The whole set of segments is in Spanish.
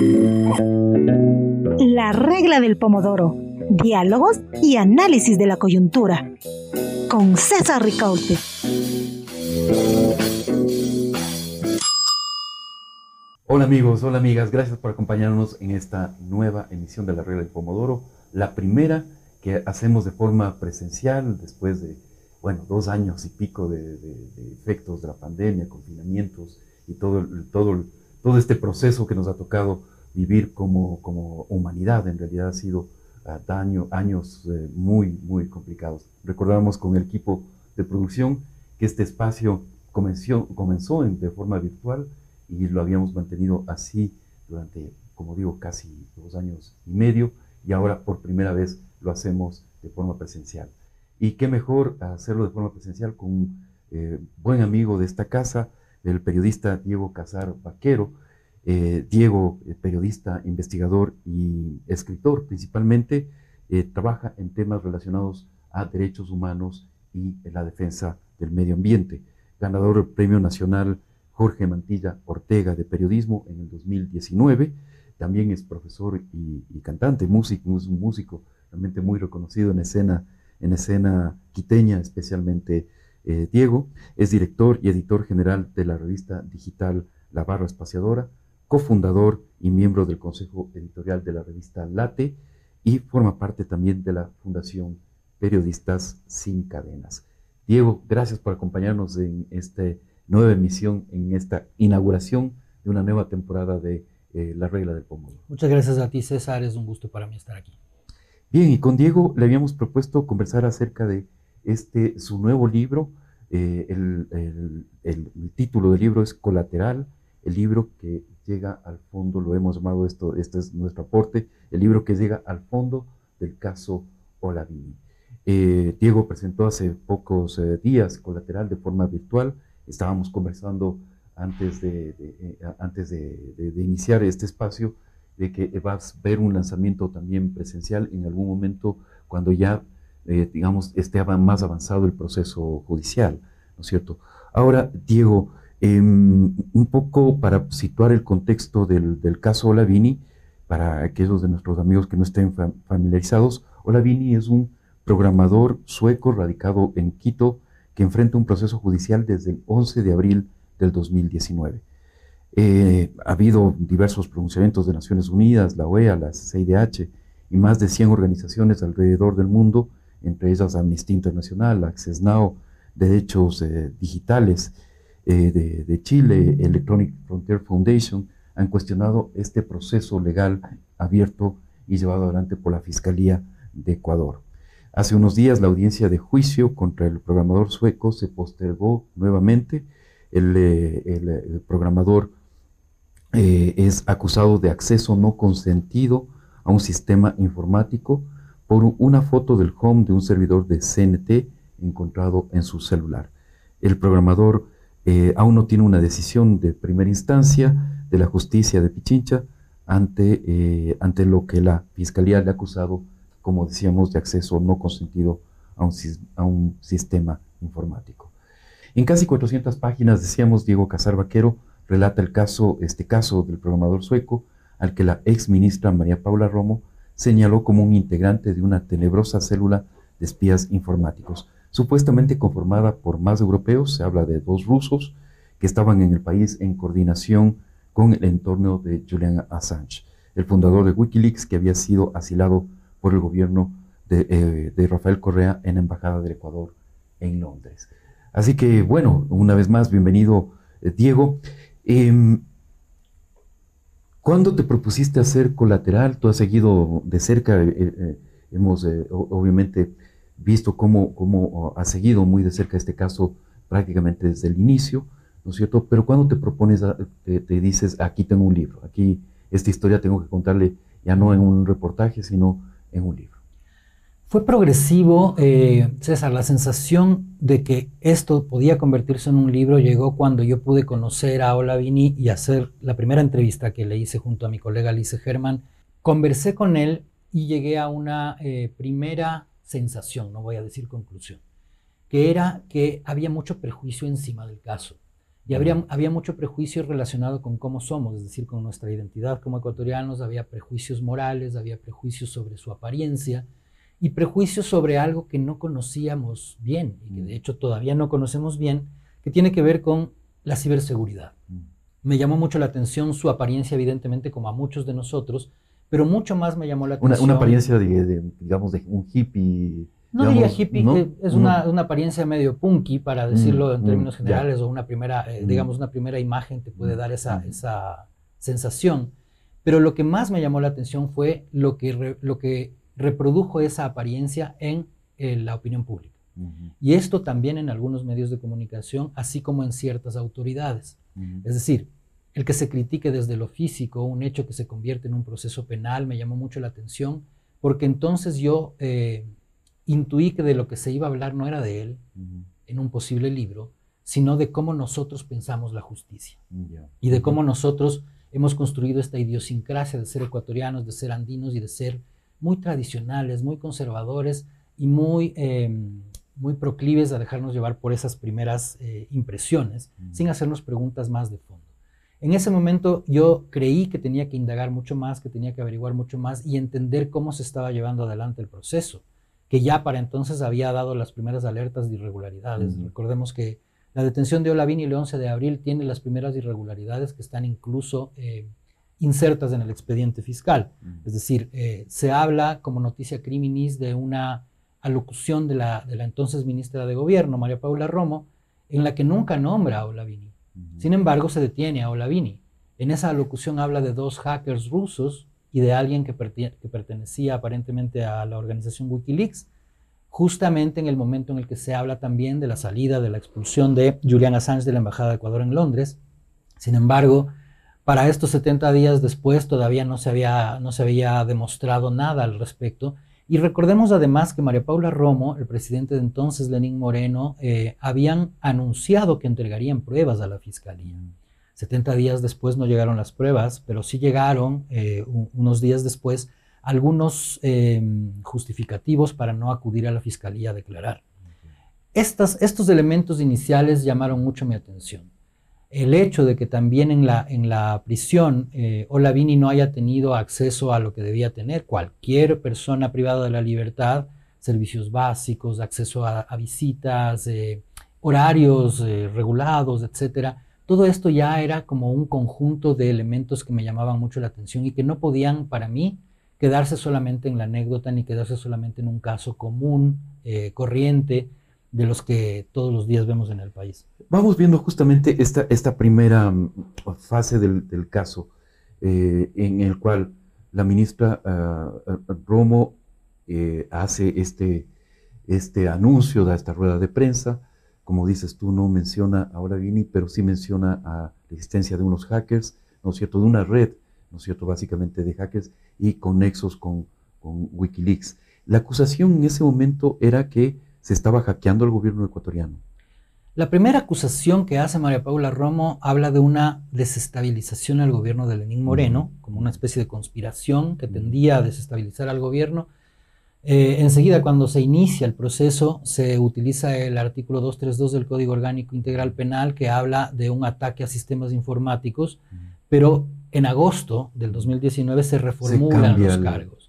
La regla del pomodoro. Diálogos y análisis de la coyuntura. Con César Ricaute. Hola amigos, hola amigas, gracias por acompañarnos en esta nueva emisión de La regla del pomodoro, la primera que hacemos de forma presencial después de, bueno, dos años y pico de, efectos de la pandemia, confinamientos y todo, todo, todo este proceso que nos ha tocado vivir como, como humanidad. En realidad ha sido uh, daño, años eh, muy, muy complicados. Recordamos con el equipo de producción que este espacio comenzó, comenzó en, de forma virtual y lo habíamos mantenido así durante, como digo, casi dos años y medio y ahora por primera vez lo hacemos de forma presencial. Y qué mejor hacerlo de forma presencial con un eh, buen amigo de esta casa, el periodista Diego Casar Vaquero, eh, Diego, eh, periodista, investigador y escritor principalmente, eh, trabaja en temas relacionados a derechos humanos y la defensa del medio ambiente. Ganador del Premio Nacional Jorge Mantilla Ortega de Periodismo en el 2019. También es profesor y, cantante, músico, un músico realmente muy reconocido en escena, en escena quiteña, especialmente Diego. Es director y editor general de la revista digital La Barra Espaciadora, cofundador y miembro del consejo editorial de la revista Late y forma parte también de la Fundación Periodistas Sin Cadenas. Diego, gracias por acompañarnos en esta nueva emisión, en esta inauguración de una nueva temporada de eh, La Regla del Pomodoro. Muchas gracias a ti, César. Es un gusto para mí estar aquí. Bien, y con Diego le habíamos propuesto conversar acerca de este, su nuevo libro. Eh, el, el título del libro es Colateral, el libro que llega al fondo, lo hemos llamado esto, este es nuestro aporte, el libro que llega al fondo del caso Olavini. Eh, Diego presentó hace pocos eh, días colateral de forma virtual, estábamos conversando antes de, antes de, iniciar este espacio de que vas a ver un lanzamiento también presencial en algún momento cuando ya, digamos, esté más avanzado el proceso judicial, ¿no es cierto? Ahora, Diego, Em, un poco para situar el contexto del, caso Olavini, para aquellos de nuestros amigos que no estén familiarizados, Olavini es un programador sueco radicado en Quito que enfrenta un proceso judicial desde el 11 de abril del 2019. Eh, ha habido diversos pronunciamientos de Naciones Unidas, la OEA, la CIDH y más de 100 organizaciones alrededor del mundo, entre ellas Amnistía Internacional, Access Now, Derechos eh, Digitales, eh, de, Chile, Electronic Frontier Foundation, han cuestionado este proceso legal abierto y llevado adelante por la Fiscalía de Ecuador. Hace unos días la audiencia de juicio contra el programador sueco se postergó nuevamente. El, eh, programador es acusado de acceso no consentido a un sistema informático por una foto del home de un servidor de CNT encontrado en su celular. El programador eh, aún no tiene una decisión de primera instancia de la justicia de Pichincha ante, eh, ante lo que la fiscalía le ha acusado, como decíamos, de acceso no consentido a un, sistema informático. En casi 400 páginas, decíamos, Diego Casar Vaquero relata el caso, este caso del programador sueco, al que la ex ministra María Paula Romo señaló como un integrante de una tenebrosa célula de espías informáticos supuestamente conformada por más europeos, se habla de dos rusos que estaban en el país en coordinación con el entorno de Julian Assange, el fundador de Wikileaks que había sido asilado por el gobierno de, eh, Rafael Correa en la Embajada del Ecuador en Londres. Así que, bueno, una vez más, bienvenido, eh, Diego. Em, ¿Cuándo te propusiste hacer colateral? Tú has seguido de cerca, eh, hemos obviamente visto cómo, cómo ha seguido muy de cerca este caso prácticamente desde el inicio, ¿no es cierto? Pero cuando te propones, te, dices, aquí tengo un libro, aquí esta historia tengo que contarle ya no en un reportaje, sino en un libro. Fue progresivo, eh, César, la sensación de que esto podía convertirse en un libro llegó cuando yo pude conocer a Olavini y hacer la primera entrevista que le hice junto a mi colega Alice Germán. Conversé con él y llegué a una eh, primera sensación, no voy a decir conclusión, que era que había mucho prejuicio encima del caso. Y habría, había mucho prejuicio relacionado con cómo somos, es decir, con nuestra identidad como ecuatorianos, había prejuicios morales, había prejuicios sobre su apariencia y prejuicios sobre algo que no conocíamos bien y que de hecho todavía no conocemos bien, que tiene que ver con la ciberseguridad. Me llamó mucho la atención su apariencia, evidentemente, como a muchos de nosotros, pero mucho más me llamó la atención. Una, apariencia, de, digamos, de un hippie no diría hippie, es una, apariencia medio punky, para mm, decirlo en mm, términos generales, o una primera, eh, mm. digamos, una primera imagen te puede dar esa, esa sensación. Pero lo que más me llamó la atención fue lo que, lo que reprodujo esa apariencia en eh, la opinión pública. Y esto también en algunos medios de comunicación, así como en ciertas autoridades. Es decir, el que se critique desde lo físico, un hecho que se convierte en un proceso penal, me llamó mucho la atención, porque entonces yo eh, intuí que de lo que se iba a hablar no era de él en un posible libro, sino de cómo nosotros pensamos la justicia. Y de cómo nosotros hemos construido esta idiosincrasia de ser ecuatorianos, de ser andinos y de ser muy tradicionales, muy conservadores y muy, em, muy proclives a dejarnos llevar por esas primeras eh, impresiones, sin hacernos preguntas más de fondo. En ese momento yo creí que tenía que indagar mucho más, que tenía que averiguar mucho más y entender cómo se estaba llevando adelante el proceso que ya para entonces había dado las primeras alertas de irregularidades. Recordemos que la detención de Olavini el 11 de abril tiene las primeras irregularidades que están incluso eh, insertas en el expediente fiscal. Es decir, eh, se habla como noticia criminis de una alocución de la, de la entonces ministra de Gobierno, María Paula Romo, en la que nunca nombra a Olavini. Sin embargo, se detiene a Olavini. En esa alocución habla de dos hackers rusos y de alguien que, pertenecía aparentemente a la organización Wikileaks, justamente en el momento en el que se habla también de la salida, de la expulsión de Julian Assange de la Embajada de Ecuador en Londres. Sin embargo, para estos 70 días después todavía no se había, no se había demostrado nada al respecto. Y recordemos además que María Paula Romo, el presidente de entonces, Lenín Moreno, eh, habían anunciado que entregarían pruebas a la fiscalía. 70 días después no llegaron las pruebas, pero sí llegaron eh, unos días después algunos em, justificativos para no acudir a la fiscalía a declarar. estos elementos iniciales llamaron mucho mi atención. El hecho de que también en la, en la prisión eh, Olavini no haya tenido acceso a lo que debía tener. Cualquier persona privada de la libertad, servicios básicos, acceso a, visitas, eh, horarios eh, regulados, etcétera, todo esto ya era como un conjunto de elementos que me llamaban mucho la atención y que no podían para mí quedarse solamente en la anécdota ni quedarse solamente en un caso común, eh, corriente, de los que todos los días vemos en el país. Vamos viendo justamente esta, esta primera mm, fase del, caso eh, en el cual la ministra ah, ah, Romo eh, hace este, este anuncio, da esta rueda de prensa, como dices tú, no menciona a Vini, pero sí menciona la existencia de unos hackers, ¿no es cierto?, de una red, ¿no es cierto?, básicamente de hackers y conexos con, con Wikileaks. La acusación en ese momento era que se estaba hackeando al gobierno ecuatoriano. La primera acusación que hace María Paula Romo habla de una desestabilización al gobierno de Lenín Moreno, como una especie de conspiración que tendía a desestabilizar al gobierno eh, enseguida, cuando se inicia el proceso, se utiliza el artículo 232 del Código Orgánico Integral Penal que habla de un ataque a sistemas informáticos, pero en agosto del 2019 se reformulan los cargos.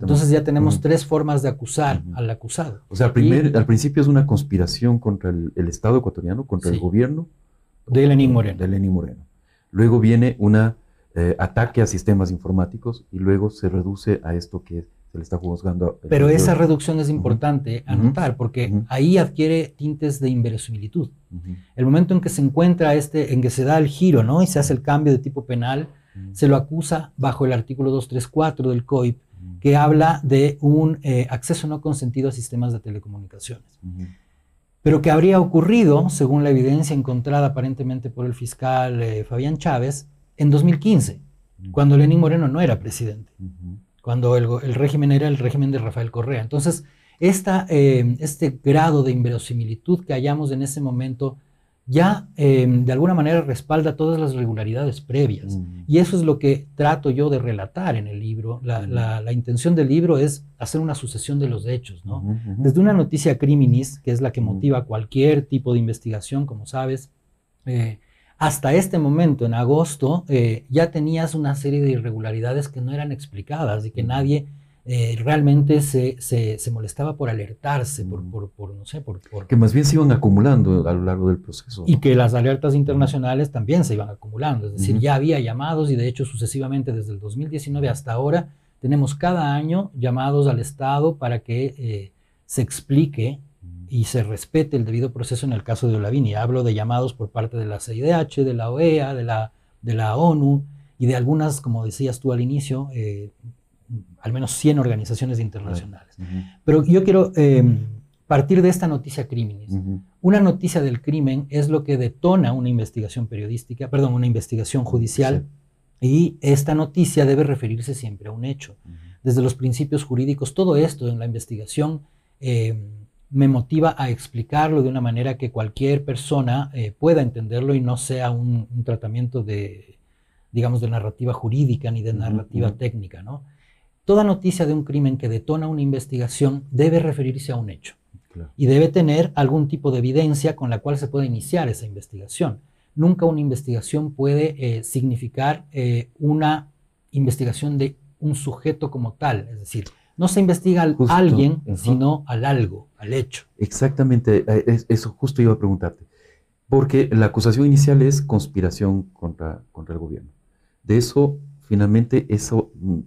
Entonces ya tenemos tres formas de acusar al acusado. O sea, al, principio es una conspiración contra el, Estado ecuatoriano, contra el gobierno. De Lenín Moreno. De Lenín Moreno. Luego viene un eh, ataque a sistemas informáticos y luego se reduce a esto que es le está juzgando. Pero esa reducción es importante anotar porque ahí adquiere tintes de inverosimilitud. El momento en que se encuentra este, en que se da el giro, ¿no? Y se hace el cambio de tipo penal, se lo acusa bajo el artículo 234 del COIP, que habla de un eh, acceso no consentido a sistemas de telecomunicaciones. Pero que habría ocurrido, según la evidencia encontrada aparentemente por el fiscal eh, Fabián Chávez, en 2015, cuando Lenín Moreno no era presidente cuando el, régimen era el régimen de Rafael Correa. Entonces, esta, eh, este grado de inverosimilitud que hallamos en ese momento ya eh, de alguna manera respalda todas las regularidades previas. Y eso es lo que trato yo de relatar en el libro. La, intención del libro es hacer una sucesión de los hechos, ¿no? Desde una noticia criminis, que es la que motiva cualquier tipo de investigación, como sabes, eh, hasta este momento, en agosto, eh, ya tenías una serie de irregularidades que no eran explicadas y que nadie eh, realmente se, se, molestaba por alertarse, por, por, por no sé, por, Que más bien se iban acumulando a lo largo del proceso. Y que las alertas internacionales también se iban acumulando, es decir, ya había llamados y de hecho sucesivamente desde el 2019 hasta ahora tenemos cada año llamados al Estado para que eh, se explique y se respete el debido proceso en el caso de Olavini. Hablo de llamados por parte de la CIDH, de la OEA, de la, de la ONU y de algunas, como decías tú al inicio, eh, al menos 100 organizaciones internacionales. Pero yo quiero eh, partir de esta noticia criminis. Una noticia del crimen es lo que detona una investigación periodística, perdón, una investigación judicial. Y esta noticia debe referirse siempre a un hecho. Desde los principios jurídicos, todo esto en la investigación eh, me motiva a explicarlo de una manera que cualquier persona eh, pueda entenderlo y no sea un, tratamiento de, digamos, de narrativa jurídica ni de narrativa técnica, ¿no? Toda noticia de un crimen que detona una investigación debe referirse a un hecho y debe tener algún tipo de evidencia con la cual se pueda iniciar esa investigación. Nunca una investigación puede eh, significar eh, una investigación de un sujeto como tal, es decir, no se investiga a alguien, sino al algo, al hecho. Exactamente, eh, eso justo iba a preguntarte. Porque la acusación inicial es conspiración contra, contra el gobierno. De eso, finalmente, eso mm,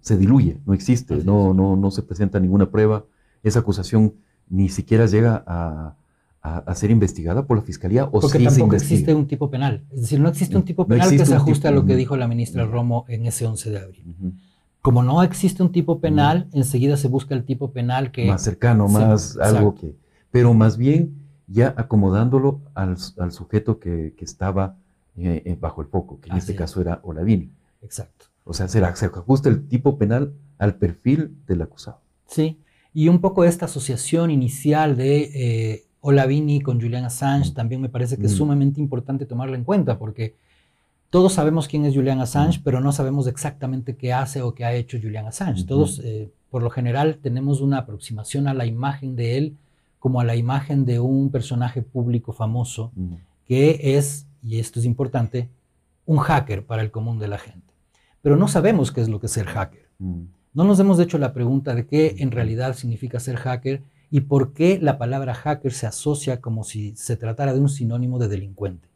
se diluye, no existe, no, no, no se presenta ninguna prueba. Esa acusación ni siquiera llega a, ser investigada por la fiscalía o Porque tampoco existe un tipo penal. Es decir, no existe un tipo penal que se ajuste a lo que dijo la ministra Romo en ese 11 de abril. Como no existe un tipo penal, enseguida se busca el tipo penal que... Más cercano, más algo que... Pero más bien ya acomodándolo al, sujeto que, estaba eh, eh, bajo el foco, que en este caso era Olavini. Exacto. O sea, se, ajusta el tipo penal al perfil del acusado. Sí, y un poco esta asociación inicial de eh, Olavini con Julian Assange también me parece que es sumamente importante tomarla en cuenta porque todos sabemos quién es Julian Assange, pero no sabemos exactamente qué hace o qué ha hecho Julian Assange. Todos, eh, por lo general, tenemos una aproximación a la imagen de él como a la imagen de un personaje público famoso que es, y esto es importante, un hacker para el común de la gente. Pero no sabemos qué es lo que es ser hacker. No nos hemos hecho la pregunta de qué en realidad significa ser hacker y por qué la palabra hacker se asocia como si se tratara de un sinónimo de delincuente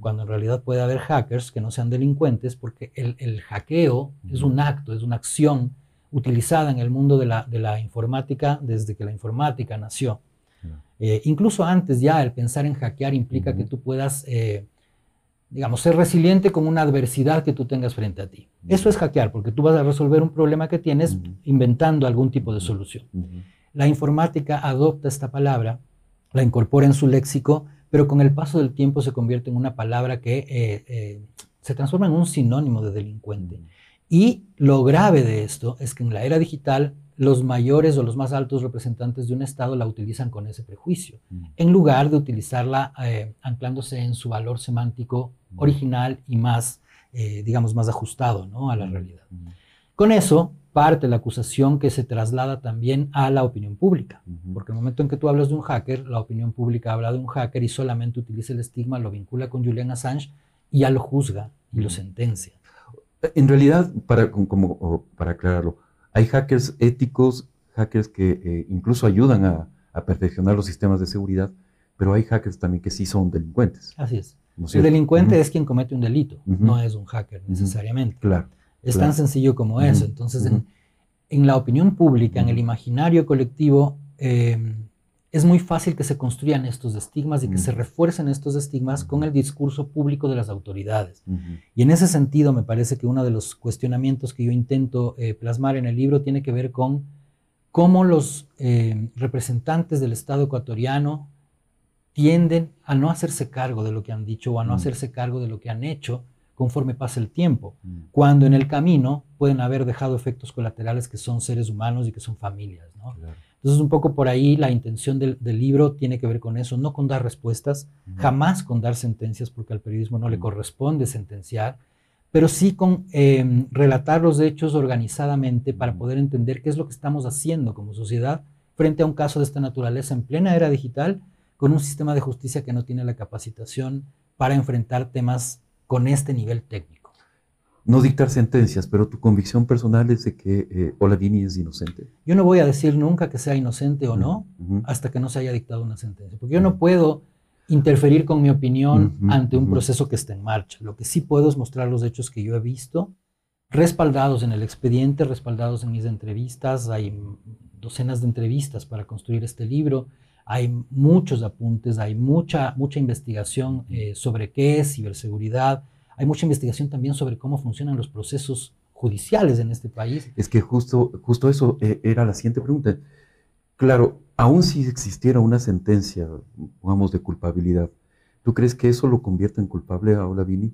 cuando en realidad puede haber hackers que no sean delincuentes, porque el, hackeo es un acto, es una acción utilizada en el mundo de la, informática desde que la informática nació. Eh, incluso antes ya el pensar en hackear implica que tú puedas, eh, digamos, ser resiliente con una adversidad que tú tengas frente a ti. Eso es hackear, porque tú vas a resolver un problema que tienes inventando algún tipo de solución. La informática adopta esta palabra, la incorpora en su léxico pero con el paso del tiempo se convierte en una palabra que eh, eh, se transforma en un sinónimo de delincuente. Y lo grave de esto es que en la era digital los mayores o los más altos representantes de un Estado la utilizan con ese prejuicio, en lugar de utilizarla eh, anclándose en su valor semántico original y más, digamos, más ajustado ¿no? a la realidad. Con eso, parte la acusación que se traslada también a la opinión pública, porque el momento en que tú hablas de un hacker, la opinión pública habla de un hacker y solamente utiliza el estigma, lo vincula con Julian Assange y ya lo juzga y lo sentencia. En realidad, para, como, para aclararlo, hay hackers éticos, hackers que eh, incluso ayudan a, perfeccionar los sistemas de seguridad, pero hay hackers también que sí son delincuentes. Así es. el delincuente es quien comete un delito, no es un hacker necesariamente. Claro. Es tan sencillo como eso. Entonces, en, la opinión pública, en el imaginario colectivo, eh, es muy fácil que se construyan estos estigmas y que se refuercen estos estigmas con el discurso público de las autoridades. Y en ese sentido, me parece que uno de los cuestionamientos que yo intento eh, plasmar en el libro tiene que ver con cómo los eh, representantes del Estado ecuatoriano tienden a no hacerse cargo de lo que han dicho o a no hacerse cargo de lo que han hecho conforme pasa el tiempo, mm. cuando en el camino pueden haber dejado efectos colaterales que son seres humanos y que son familias. Entonces, un poco por ahí la intención del, libro tiene que ver con eso, no con dar respuestas, jamás con dar sentencias, porque al periodismo no le corresponde sentenciar, pero sí con em, relatar los hechos organizadamente para poder entender qué es lo que estamos haciendo como sociedad frente a un caso de esta naturaleza en plena era digital, con un sistema de justicia que no tiene la capacitación para enfrentar temas con este nivel técnico. No dictar sentencias, pero tu convicción personal es de que eh, Olavini es inocente. Yo no voy a decir nunca que sea inocente o no hasta que no se haya dictado una sentencia, porque yo no puedo interferir con mi opinión ante un proceso que está en marcha. Lo que sí puedo es mostrar los hechos que yo he visto, respaldados en el expediente, respaldados en mis entrevistas. Hay docenas de entrevistas para construir este libro. Hay muchos apuntes, hay mucha, mucha investigación eh, sobre qué es ciberseguridad. Hay mucha investigación también sobre cómo funcionan los procesos judiciales en este país. Es que justo, justo eso eh, era la siguiente pregunta. Claro, aún si existiera una sentencia, pongamos, de culpabilidad, ¿tú crees que eso lo convierte en culpable a Olavini?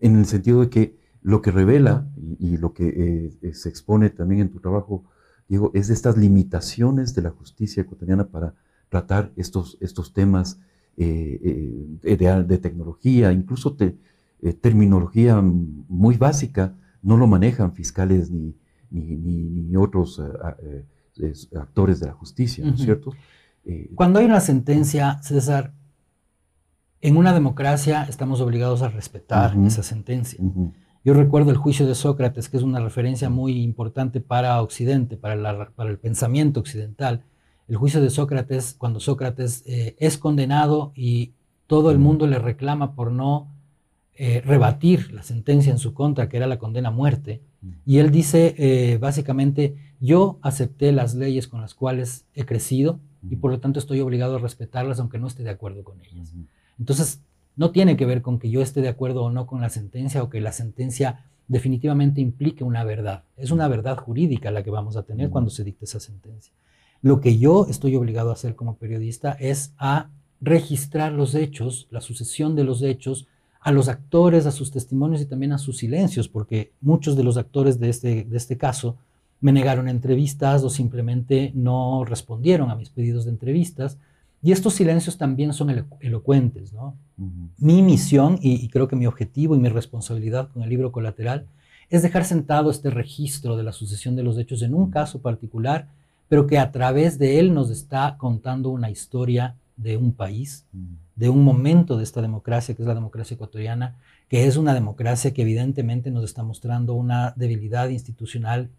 En el sentido de que lo que revela y, lo que eh, se expone también en tu trabajo, Diego, es de estas limitaciones de la justicia ecuatoriana para tratar estos, estos temas eh, eh, de, tecnología, incluso terminología muy básica, no lo manejan fiscales ni, ni, otros actores de la justicia, ¿no es cierto? Eh, Cuando hay una sentencia, César, en una democracia estamos obligados a respetar esa sentencia. Yo recuerdo el juicio de Sócrates, que es una referencia muy importante para Occidente, para, para el pensamiento occidental. El juicio de Sócrates, cuando Sócrates eh, es condenado y todo el mundo le reclama por no eh, rebatir la sentencia en su contra, que era la condena a muerte. Y él dice básicamente, yo acepté las leyes con las cuales he crecido y por lo tanto estoy obligado a respetarlas aunque no esté de acuerdo con ellas. Entonces, no tiene que ver con que yo esté de acuerdo o no con la sentencia o que la sentencia definitivamente implique una verdad. Es una verdad jurídica la que vamos a tener cuando se dicte esa sentencia. Lo que yo estoy obligado a hacer como periodista es a registrar los hechos, la sucesión de los hechos, a los actores, a sus testimonios y también a sus silencios, porque muchos de los actores de este, de este caso me negaron entrevistas o simplemente no respondieron a mis pedidos de entrevistas. Y estos silencios también son elocuentes. ¿no? Mi misión, y, creo que mi objetivo y mi responsabilidad con el libro colateral, es dejar sentado este registro de la sucesión de los hechos en un caso particular, pero que a través de él nos está contando una historia de un país, de un momento de esta democracia, que es la democracia ecuatoriana, que es una democracia que evidentemente nos está mostrando una debilidad institucional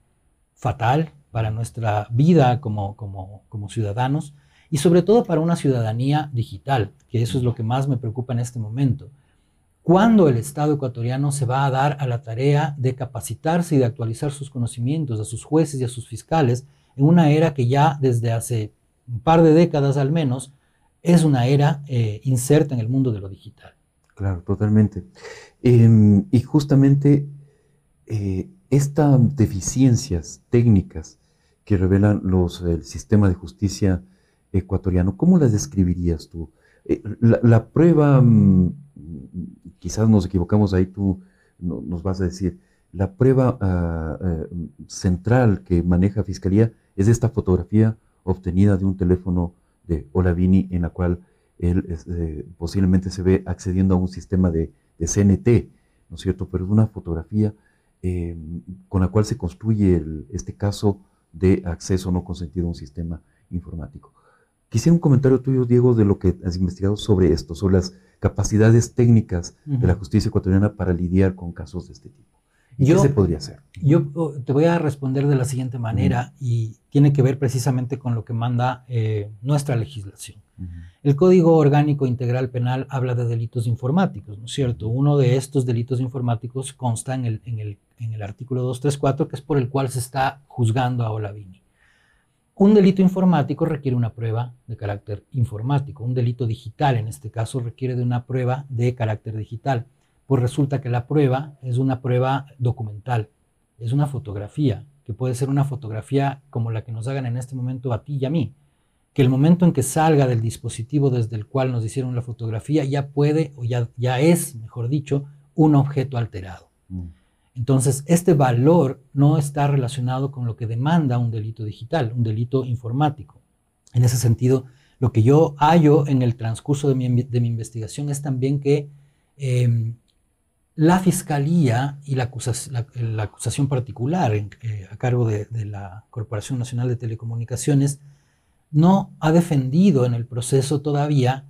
fatal para nuestra vida como, como, como ciudadanos y sobre todo para una ciudadanía digital, que eso es lo que más me preocupa en este momento. ¿Cuándo el Estado ecuatoriano se va a dar a la tarea de capacitarse y de actualizar sus conocimientos a sus jueces y a sus fiscales en una era que ya desde hace un par de décadas al menos es una era eh, inserta en el mundo de lo digital? Claro, totalmente. Em, y justamente eh, estas deficiencias técnicas que revelan los, el sistema de justicia ecuatoriano, ¿cómo las describirías tú? Eh, la, prueba, mm, quizás nos equivocamos ahí, tú nos vas a decir, la prueba ah, eh, central que maneja Fiscalía es esta fotografía obtenida de un teléfono de Olavini en la cual él eh, posiblemente se ve accediendo a un sistema de, de CNT, ¿no es cierto? Pero es una fotografía eh, con la cual se construye este caso de acceso no consentido a un sistema informático. Quisiera un comentario tuyo, Diego, de lo que has investigado sobre esto, sobre las capacidades técnicas de la justicia ecuatoriana para lidiar con casos de este tipo. ¿Y ¿Qué se podría hacer? Yo oh, te voy a responder de la siguiente manera y tiene que ver precisamente con lo que manda eh, nuestra legislación. El Código Orgánico Integral Penal habla de delitos informáticos, ¿no es cierto? Uno de estos delitos informáticos consta en el, en el, en el artículo 234, que es por el cual se está juzgando a Olavini. Un delito informático requiere una prueba de carácter informático. Un delito digital, en este caso, requiere de una prueba de carácter digital. Pues resulta que la prueba es una prueba documental, es una fotografía, que puede ser una fotografía como la que nos hagan en este momento a ti y a mí que el momento en que salga del dispositivo desde el cual nos hicieron la fotografía ya puede o ya, ya es, mejor dicho, un objeto alterado. Mm. Entonces, este valor no está relacionado con lo que demanda un delito digital, un delito informático. En ese sentido, lo que yo hallo en el transcurso de mi, investigación es también que em, la fiscalía y la, acusación, particular eh, a cargo de, de la Corporación Nacional de Telecomunicaciones no ha defendido en el proceso todavía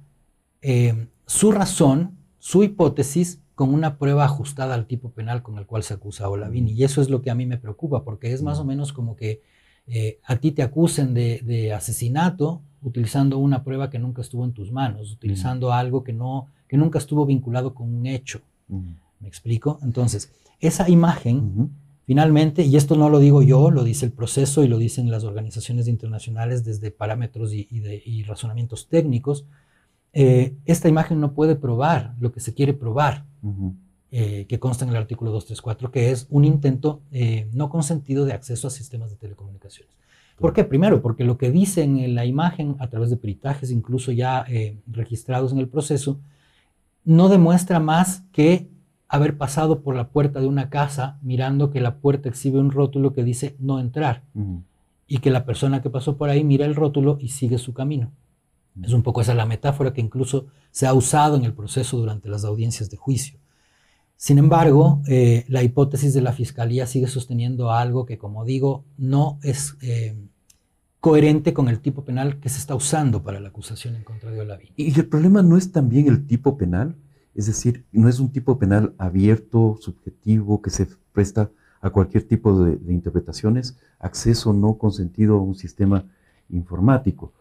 eh, su razón su hipótesis con una prueba ajustada al tipo penal con el cual se acusa a Olavini. Y eso es lo que a mí me preocupa, porque es más o menos como que eh, a ti te acusen de, asesinato utilizando una prueba que nunca estuvo en tus manos, utilizando algo que, no, que nunca estuvo vinculado con un hecho. ¿Me explico? Entonces, esa imagen, finalmente, y esto no lo digo yo, lo dice el proceso y lo dicen las organizaciones internacionales desde parámetros y, razonamientos técnicos, eh, esta imagen no puede probar lo que se quiere probar. Eh, que consta en el artículo 234, que es un intento eh, no consentido de acceso a sistemas de telecomunicaciones. ¿Por qué? Primero, porque lo que dice en la imagen, a través de peritajes incluso ya registrados en el proceso, no demuestra más que haber pasado por la puerta de una casa mirando que la puerta exhibe un rótulo que dice no entrar y que la persona que pasó por ahí mira el rótulo y sigue su camino. Es un poco esa la metáfora que incluso se ha usado en el proceso durante las audiencias de juicio. Sin embargo, eh, la hipótesis de la Fiscalía sigue sosteniendo algo que, como digo, no es eh, coherente con el tipo penal que se está usando para la acusación en contra de Olaví. Y el problema no es también el tipo penal, es decir, no es un tipo penal abierto, subjetivo, que se presta a cualquier tipo de, interpretaciones, acceso no consentido a un sistema informático.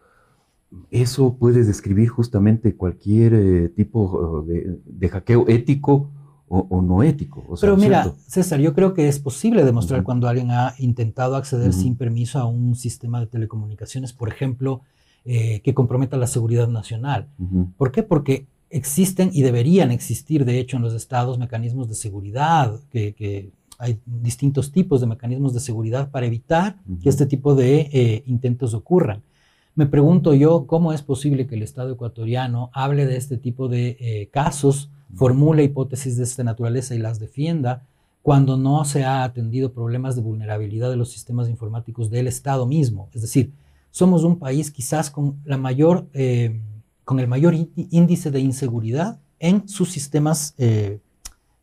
Eso puede describir justamente cualquier eh, tipo de hackeo ético o, no ético. Pero mira, César, yo creo que es posible demostrar cuando alguien ha intentado acceder sin permiso a un sistema de telecomunicaciones, por ejemplo, eh, que comprometa la seguridad nacional. ¿Por qué? Porque existen y deberían existir, de hecho, en los estados mecanismos de seguridad, que, hay distintos tipos de mecanismos de seguridad para evitar que este tipo de eh, intentos ocurran. Me pregunto yo cómo es posible que el Estado ecuatoriano hable de este tipo de eh, casos formule hipótesis de esta naturaleza y las defienda cuando no se ha atendido problemas de vulnerabilidad de los sistemas informáticos del Estado mismo. Es decir, somos un país quizás con, la mayor, eh, con el mayor índice de inseguridad en sus sistemas, eh,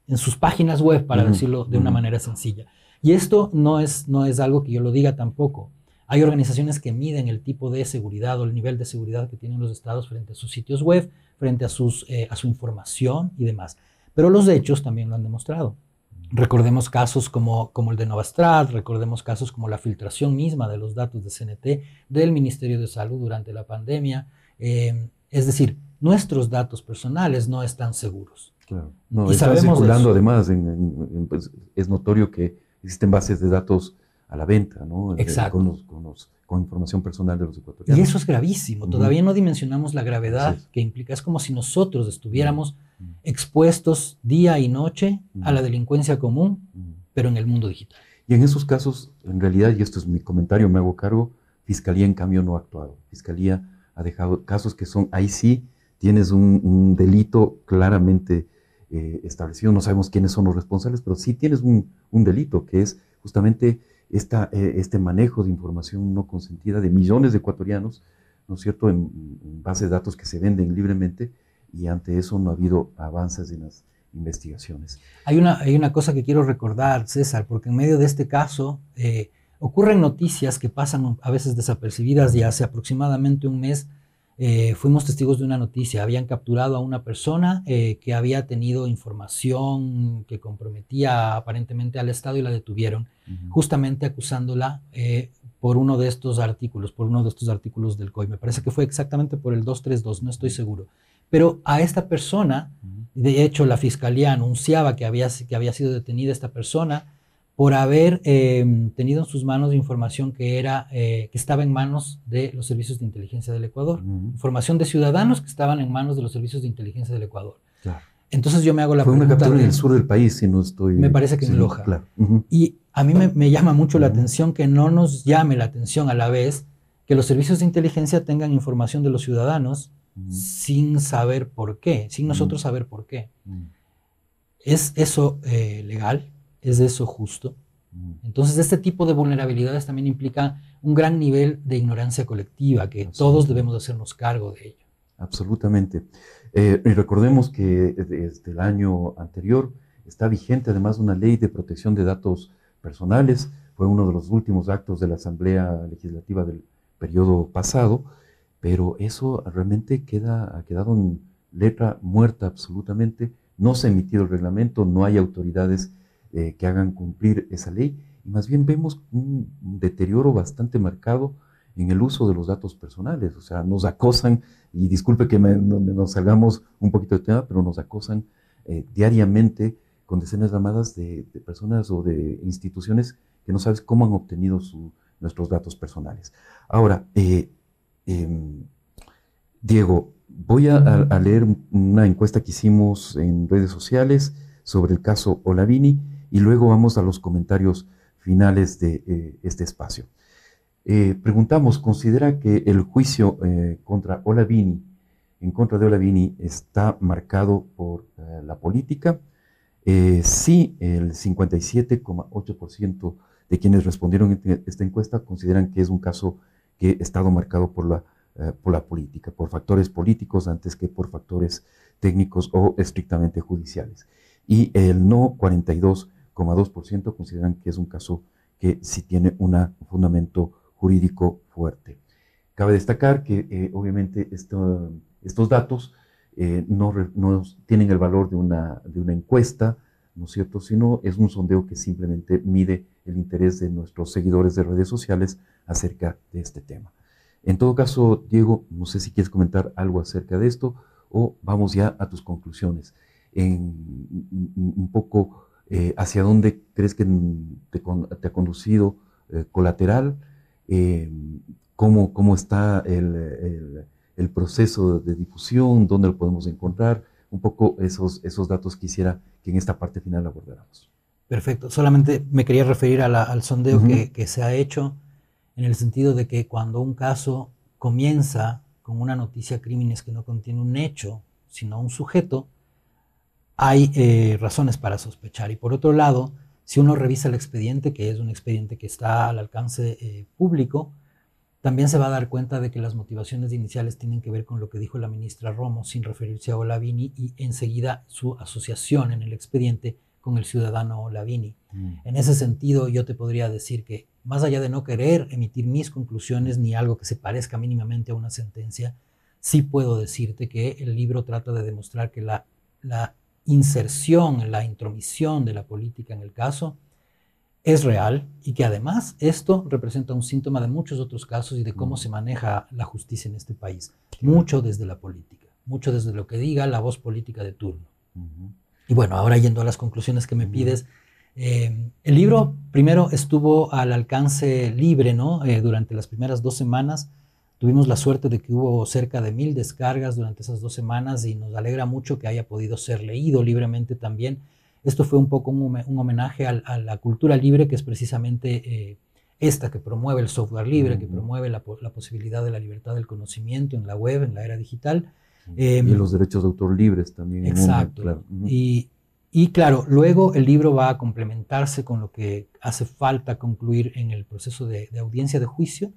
en sus páginas web, para decirlo de una manera sencilla. Y esto no es, no es algo que yo lo diga tampoco. Hay organizaciones que miden el tipo de seguridad o el nivel de seguridad que tienen los estados frente a sus sitios web, frente a, sus, eh, a su información y demás. Pero los hechos también lo han demostrado. Recordemos casos como, como el de Novastrat, recordemos casos como la filtración misma de los datos de CNT del Ministerio de Salud durante la pandemia. Eh, es decir, nuestros datos personales no están seguros. Claro. No, y están circulando además, pues, es notorio que existen bases de datos a la venta, ¿no? Exacto. Con, información personal de los ecuatorianos. Y eso es gravísimo. Todavía no dimensionamos la gravedad que implica. Es como si nosotros estuviéramos expuestos día y noche a la delincuencia común, pero en el mundo digital. Y en esos casos, en realidad, y esto es mi comentario, me hago cargo, Fiscalía en cambio no ha actuado. Fiscalía ha dejado casos que son, ahí sí tienes un, delito claramente eh, establecido, no sabemos quiénes son los responsables, pero sí tienes un, un delito que es justamente eh, este manejo de información no consentida de millones de ecuatorianos, ¿no es cierto?, en, base de datos que se venden libremente y ante eso no ha habido avances en las investigaciones. Hay una, hay una cosa que quiero recordar, César, porque en medio de este caso eh, ocurren noticias que pasan a veces desapercibidas y hace aproximadamente un mes eh, fuimos testigos de una noticia. Habían capturado a una persona que había tenido información que comprometía aparentemente al Estado y la detuvieron justamente acusándola eh, por uno de estos artículos, por uno de estos artículos del COI. Me parece que fue exactamente por el 232, no estoy seguro. Pero a esta persona, de hecho la fiscalía anunciaba que había, que había sido detenida esta persona por haber em, tenido en sus manos información que, era, eh, que estaba en manos de los servicios de inteligencia del Ecuador. Información de ciudadanos que estaban en manos de los servicios de inteligencia del Ecuador. Claro. Entonces yo me hago la Fue pregunta. Fue una captura en el sur del país, si no estoy. Me parece que en Loja. Claro. Y a mí me, llama mucho la atención que no nos llame la atención a la vez que los servicios de inteligencia tengan información de los ciudadanos sin saber por qué, sin nosotros saber por qué. ¿Es eso eh, legal? ¿Es eso justo? Entonces, este tipo de vulnerabilidades también implica un gran nivel de ignorancia colectiva, que todos debemos hacernos cargo de ello. Absolutamente. Eh, y recordemos que desde el año anterior está vigente además una ley de protección de datos personales. Fue uno de los últimos actos de la Asamblea Legislativa del periodo pasado, pero eso realmente queda, ha quedado en letra muerta absolutamente, no se ha emitido el reglamento, no hay autoridades eh, que hagan cumplir esa ley, y más bien vemos un deterioro bastante marcado en el uso de los datos personales, o sea, nos acosan, y disculpe que nos salgamos un poquito de tema, pero nos acosan eh, diariamente con decenas de llamadas de, personas o de instituciones que no sabes cómo han obtenido nuestros datos personales. Ahora, eh, em, Diego, voy a, leer una encuesta que hicimos en redes sociales sobre el caso Olavini y luego vamos a los comentarios finales de eh, este espacio. Eh, preguntamos, ¿considera que el juicio contra Olavini, en contra de Olavini, está marcado por la política? Eh, sí, el 57,8% de quienes respondieron en esta encuesta consideran que es un caso que ha estado marcado por la, eh, por la política, por factores políticos antes que por factores técnicos o estrictamente judiciales. Y el no 42,2% consideran que es un caso que sí tiene un fundamento jurídico fuerte. Cabe destacar que eh, obviamente estos datos eh, no, tienen el valor de una, de una encuesta, ¿no es cierto? Sino es un sondeo que simplemente mide el interés de nuestros seguidores de redes sociales acerca de este tema. En todo caso, Diego, no sé si quieres comentar algo acerca de esto o vamos ya a tus conclusiones. En, un poco eh, hacia dónde crees que te, ha conducido eh, colateral, cómo, cómo, está el el proceso de difusión, dónde lo podemos encontrar, un poco esos, esos datos quisiera que en esta parte final abordáramos. Perfecto, solamente me quería referir al sondeo que, que se ha hecho en el sentido de que cuando un caso comienza con una noticia crímenes que no contiene un hecho, sino un sujeto, hay eh, razones para sospechar. Y por otro lado, si uno revisa el expediente, que es un expediente que está al alcance eh, público, también se va a dar cuenta de que las motivaciones iniciales tienen que ver con lo que dijo la ministra Romo sin referirse a Olavini y enseguida su asociación en el expediente con el ciudadano Olavini. Mm. En ese sentido, yo te podría decir que más allá de no querer emitir mis conclusiones ni algo que se parezca mínimamente a una sentencia, sí puedo decirte que el libro trata de demostrar que la, la inserción, la intromisión de la política en el caso es real y que además esto representa un síntoma de muchos otros casos y de cómo se maneja la justicia en este país. Mucho desde la política, mucho desde lo que diga la voz política de turno. Y bueno, ahora yendo a las conclusiones que me pides, eh, el libro primero estuvo al alcance libre, ¿no? Eh, durante las primeras dos semanas tuvimos la suerte de que hubo cerca de mil descargas durante esas dos semanas y nos alegra mucho que haya podido ser leído libremente también esto fue un poco un, homenaje a, la cultura libre, que es precisamente eh, esta que promueve el software libre, que promueve la, posibilidad de la libertad del conocimiento en la web, en la era digital. y em, los derechos de autor libres también. Exacto. y, claro, luego el libro va a complementarse con lo que hace falta concluir en el proceso de audiencia de juicio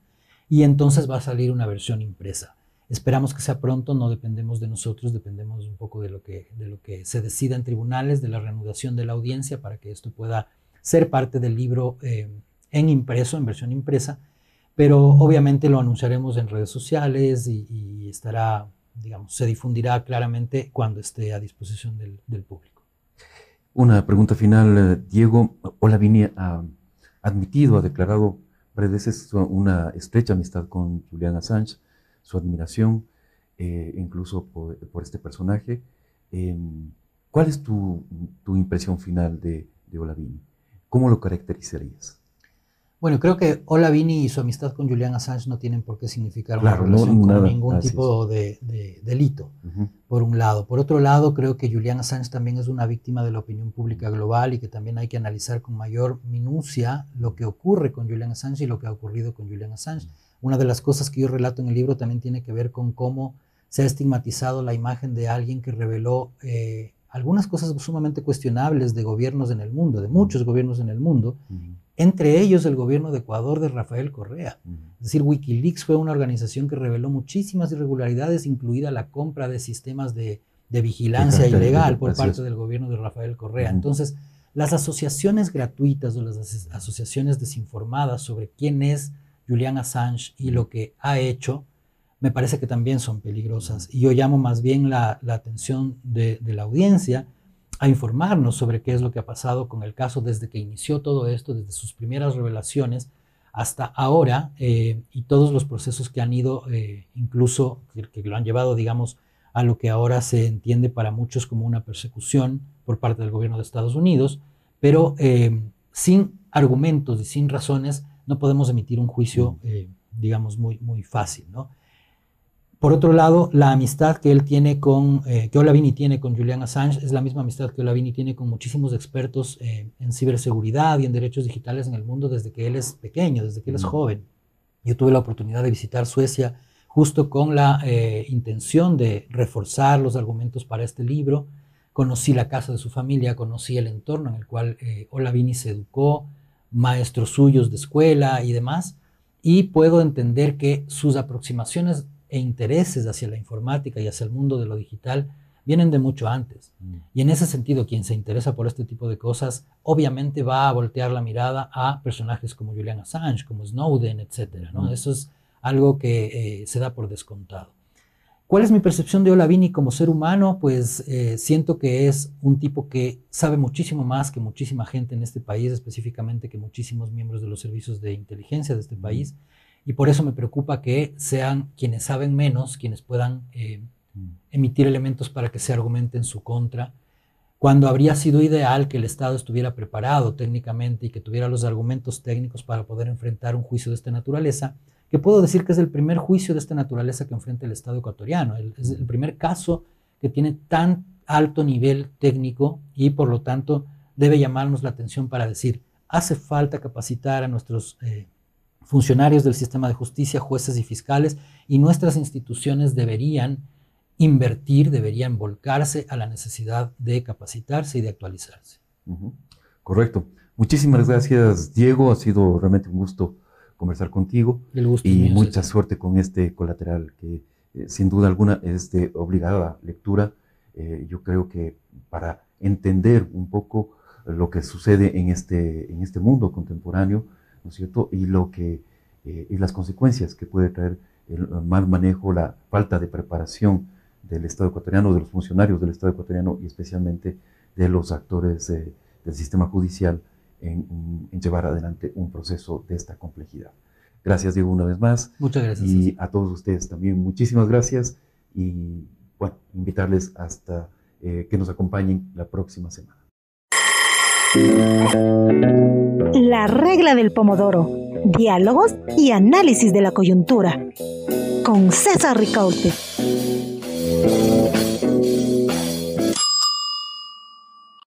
y entonces va a salir una versión impresa. Esperamos que sea pronto, no dependemos de nosotros, dependemos un poco de lo que, de lo que se decida en tribunales, de la reanudación de la audiencia para que esto pueda ser parte del libro eh, en impreso, en versión impresa, pero obviamente lo anunciaremos en redes sociales y, estará, digamos, se difundirá claramente cuando esté a disposición del, público. Una pregunta final, eh, Diego. Olavini ha admitido, ha declarado veces una estrecha amistad con Julian Assange su admiración, eh, incluso por, este personaje. Em, ¿Cuál es tu, impresión final de Olavini? ¿Cómo lo caracterizarías? Bueno, creo que Olavini y su amistad con Julian Assange no tienen por qué significar una relación con ningún tipo de, delito, por un lado. Por otro lado, creo que Julian Assange también es una víctima de la opinión pública global y que también hay que analizar con mayor minucia lo que ocurre con Julian Assange y lo que ha ocurrido con Julian Assange. Una de las cosas que yo relato en el libro también tiene que ver con cómo se ha estigmatizado la imagen de alguien que reveló eh, algunas cosas sumamente cuestionables de gobiernos en el mundo, de muchos gobiernos en el mundo, entre ellos el gobierno de Ecuador de Rafael Correa. Es decir, Wikileaks fue una organización que reveló muchísimas irregularidades, incluida la compra de sistemas de, vigilancia ilegal por parte del gobierno de Rafael Correa. Entonces, las asociaciones gratuitas o las asociaciones desinformadas sobre quién es Julian Assange y lo que ha hecho, me parece que también son peligrosas. Y yo llamo más bien la, atención de, la audiencia a informarnos sobre qué es lo que ha pasado con el caso desde que inició todo esto, desde sus primeras revelaciones hasta ahora, eh, y todos los procesos que han ido, eh, incluso que, lo han llevado, digamos, a lo que ahora se entiende para muchos como una persecución por parte del gobierno de Estados Unidos, pero eh, sin argumentos y sin razones no podemos emitir un juicio, digamos, muy, muy fácil, ¿no? Por otro lado, la amistad que él tiene con, eh, que Olavini tiene con Julian Assange es la misma amistad que Olavini tiene con muchísimos expertos eh, en ciberseguridad y en derechos digitales en el mundo desde que él es pequeño, desde que él es joven. Yo tuve la oportunidad de visitar Suecia justo con la eh, intención de reforzar los argumentos para este libro. Conocí la casa de su familia, conocí el entorno en el cual Olavini se educó, maestros suyos de escuela y demás, y puedo entender que sus aproximaciones e intereses hacia la informática y hacia el mundo de lo digital vienen de mucho antes. Mm. Y en ese sentido, quien se interesa por este tipo de cosas, obviamente va a voltear la mirada a personajes como Julian Assange, como Snowden, etc. ¿no? Mm. Eso es algo que eh, se da por descontado. ¿Cuál es mi percepción de Olavini como ser humano? Pues eh, siento que es un tipo que sabe muchísimo más que muchísima gente en este país, específicamente que muchísimos miembros de los servicios de inteligencia de este mm. país y por eso me preocupa que sean quienes saben menos, quienes puedan eh, emitir elementos para que se argumente en su contra, cuando habría sido ideal que el Estado estuviera preparado técnicamente y que tuviera los argumentos técnicos para poder enfrentar un juicio de esta naturaleza, que puedo decir que es el primer juicio de esta naturaleza que enfrenta el Estado ecuatoriano, es el primer caso que tiene tan alto nivel técnico y por lo tanto debe llamarnos la atención para decir, hace falta capacitar a nuestros eh, funcionarios del sistema de justicia, jueces y fiscales, y nuestras instituciones deberían invertir, deberían volcarse a la necesidad de capacitarse y de actualizarse. Correcto. Muchísimas gracias, Diego. Ha sido realmente un gusto conversar contigo. El gusto y mucha suerte con este colateral que eh, sin duda alguna es de obligada lectura. Eh, yo creo que para entender un poco lo que sucede en este, en este mundo contemporáneo, ¿no es cierto? Y, lo que, eh, y las consecuencias que puede traer el mal manejo, la falta de preparación del Estado ecuatoriano, de los funcionarios del Estado ecuatoriano y especialmente de los actores eh, del sistema judicial en, llevar adelante un proceso de esta complejidad. Gracias, Diego, una vez más. Muchas gracias. Y a todos ustedes también, muchísimas gracias. Y bueno, invitarles hasta eh, que nos acompañen la próxima semana. La regla del pomodoro. Diálogos y análisis de la coyuntura. Con César Ricaute.